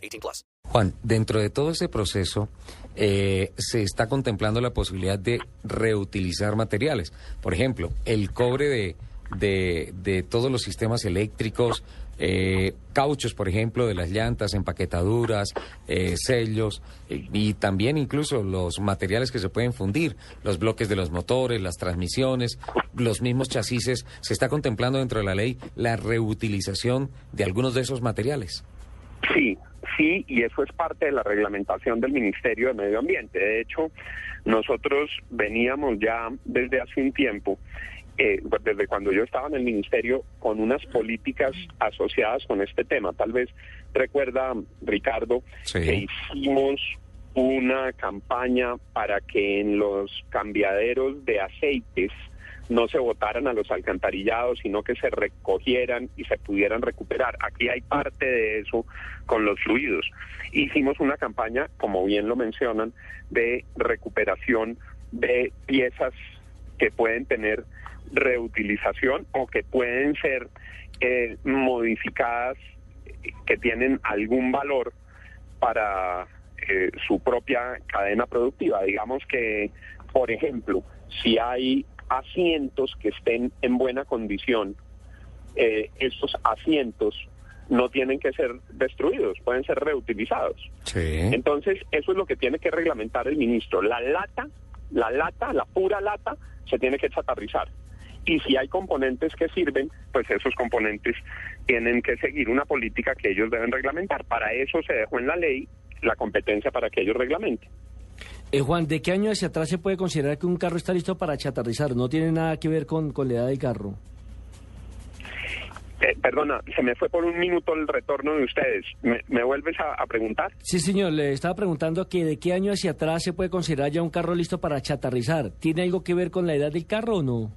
18 plus. Juan, dentro de todo ese proceso eh, se está contemplando la posibilidad de reutilizar materiales. Por ejemplo, el cobre de, de, de todos los sistemas eléctricos, eh, cauchos, por ejemplo, de las llantas, empaquetaduras, eh, sellos eh, y también incluso los materiales que se pueden fundir, los bloques de los motores, las transmisiones, los mismos chasis. Se está contemplando dentro de la ley la reutilización de algunos de esos materiales. Sí, sí, y eso es parte de la reglamentación del Ministerio de Medio Ambiente. De hecho, nosotros veníamos ya desde hace un tiempo eh, desde cuando yo estaba en el ministerio, con unas políticas asociadas con este tema. Tal vez recuerda, Ricardo, Sí. que hicimos una campaña para que en los cambiaderos de aceites no se botaran a los alcantarillados, sino que se recogieran y se pudieran recuperar. Aquí hay parte de eso con los fluidos. Hicimos una campaña, como bien lo mencionan, de recuperación de piezas que pueden tener reutilización o que pueden ser eh, modificadas, que tienen algún valor para eh, su propia cadena productiva. Digamos que, por ejemplo, si hay asientos que estén en buena condición, eh, estos asientos no tienen que ser destruidos, pueden ser reutilizados. Sí. Entonces, eso es lo que tiene que reglamentar el ministro. La lata, la lata, la pura lata, se tiene que chatarrizar. Y si hay componentes que sirven, pues esos componentes tienen que seguir una política que ellos deben reglamentar. Para eso se dejó en la ley la competencia para que ellos reglamenten. Eh, Juan, ¿de qué año hacia atrás se puede considerar que un carro está listo para chatarrizar? No tiene nada que ver con, con la edad del carro. Eh, perdona, se me fue por un minuto el retorno de ustedes. ¿Me, me vuelves a, a preguntar? Sí, señor, le estaba preguntando que de qué año hacia atrás se puede considerar ya un carro listo para chatarrizar. ¿Tiene algo que ver con la edad del carro o no?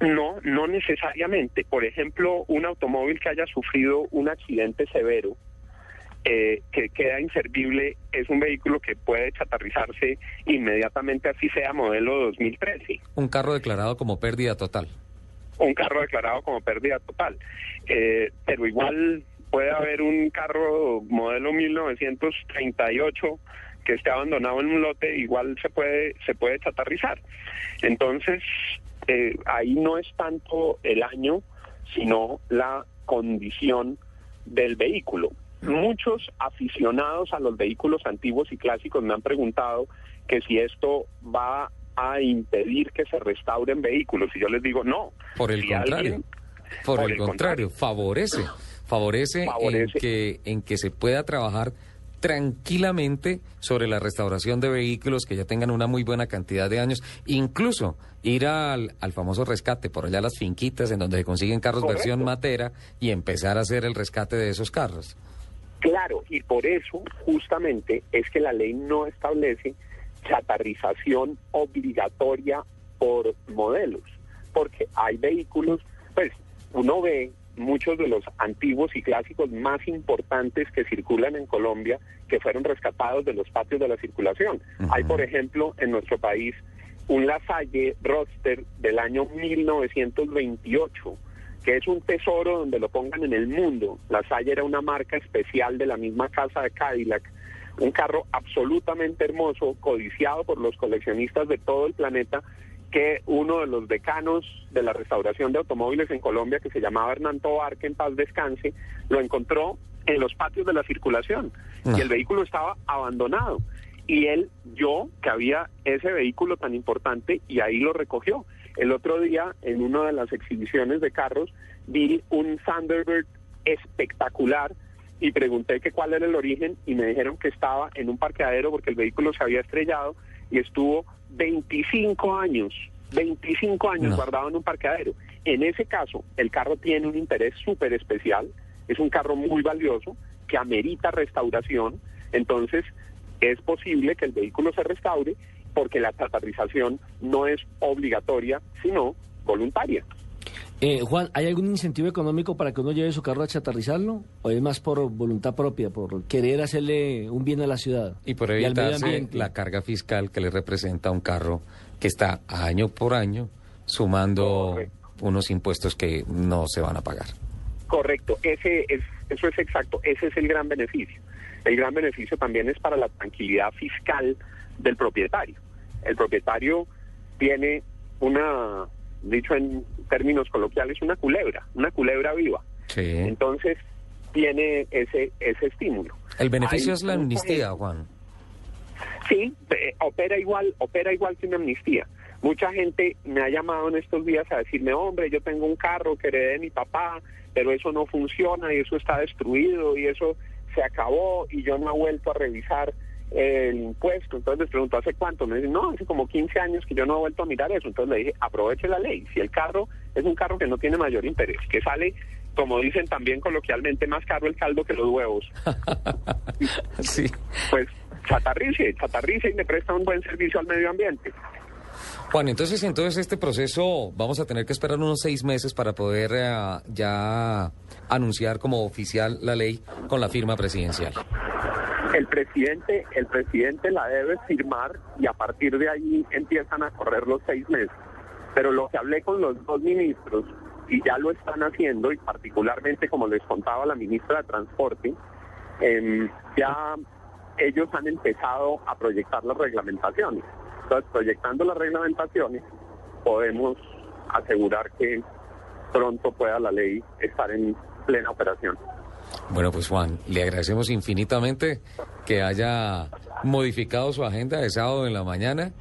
No, no necesariamente. Por ejemplo, un automóvil que haya sufrido un accidente severo, eh, que queda inservible, es un vehículo que puede chatarrizarse inmediatamente, así sea modelo 2013. Un carro declarado como pérdida total. Un carro declarado como pérdida total. Eh, pero igual puede haber un carro modelo 1938 que esté abandonado en un lote, igual se puede, se puede chatarrizar. Entonces, eh, ahí no es tanto el año, sino la condición del vehículo. Muchos aficionados a los vehículos antiguos y clásicos me han preguntado que si esto va a impedir que se restauren vehículos. Y yo les digo, no. Por el Si contrario. alguien- Por, por el, el contrario, favorece. Favorece, Favorece. En, que, en que se pueda trabajar tranquilamente sobre la restauración de vehículos que ya tengan una muy buena cantidad de años. Incluso ir al, al famoso rescate, por allá a las finquitas en donde se consiguen carros Correcto. versión matera y empezar a hacer el rescate de esos carros. Claro, y por eso justamente es que la ley no establece chatarrización obligatoria por modelos, porque hay vehículos, pues uno ve muchos de los antiguos y clásicos más importantes que circulan en Colombia que fueron rescatados de los patios de la circulación. Hay, por ejemplo, en nuestro país un Lasalle Roadster del año 1928 que es un tesoro donde lo pongan en el mundo. La Salle era una marca especial de la misma casa de Cadillac, un carro absolutamente hermoso, codiciado por los coleccionistas de todo el planeta, que uno de los decanos de la restauración de automóviles en Colombia, que se llamaba Hernán Tobar, que en paz descanse, lo encontró en los patios de la circulación Ah. y el vehículo estaba abandonado. Y él, yo, que había ese vehículo tan importante, y ahí lo recogió. El otro día, en una de las exhibiciones de carros, vi un Thunderbird espectacular y pregunté que cuál era el origen y me dijeron que estaba en un parqueadero porque el vehículo se había estrellado y estuvo 25 años, 25 años No. guardado en un parqueadero. En ese caso, el carro tiene un interés súper especial, es un carro muy valioso que amerita restauración, entonces es posible que el vehículo se restaure porque la chatarrización no es obligatoria, sino voluntaria. Eh, Juan, ¿hay algún incentivo económico para que uno lleve su carro a chatarrizarlo? ¿O es más por voluntad propia, por querer hacerle un bien a la ciudad? Y por evitarse ambiente? la carga fiscal que le representa un carro que está año por año sumando Correcto. unos impuestos que no se van a pagar. Correcto, ese es, eso es exacto, ese es el gran beneficio. El gran beneficio también es para la tranquilidad fiscal del propietario. El propietario tiene una, dicho en términos coloquiales, una culebra, una culebra viva. Sí. Entonces tiene ese ese estímulo. El beneficio Hay es la amnistía, gente- Juan. Sí, eh, opera igual, opera igual que una amnistía. Mucha gente me ha llamado en estos días a decirme, hombre, yo tengo un carro que heredé de mi papá, pero eso no funciona y eso está destruido y eso se acabó y yo no he vuelto a revisar el impuesto. Entonces les pregunto, ¿hace cuánto? Me dicen, no, hace como 15 años que yo no he vuelto a mirar eso. Entonces le dije, aproveche la ley. Si el carro es un carro que no tiene mayor interés, que sale, como dicen también coloquialmente, más caro el caldo que los huevos, sí. pues chatarrice, chatarrice y le presta un buen servicio al medio ambiente. Juan, entonces, entonces este proceso vamos a tener que esperar unos seis meses para poder eh, ya anunciar como oficial la ley con la firma presidencial. El presidente, el presidente la debe firmar y a partir de ahí empiezan a correr los seis meses. Pero lo que hablé con los dos ministros y ya lo están haciendo y particularmente como les contaba la ministra de Transporte, em, ya ellos han empezado a proyectar las reglamentaciones. Entonces, proyectando las reglamentaciones, podemos asegurar que pronto pueda la ley estar en plena operación. Bueno, pues Juan, le agradecemos infinitamente que haya modificado su agenda de sábado en la mañana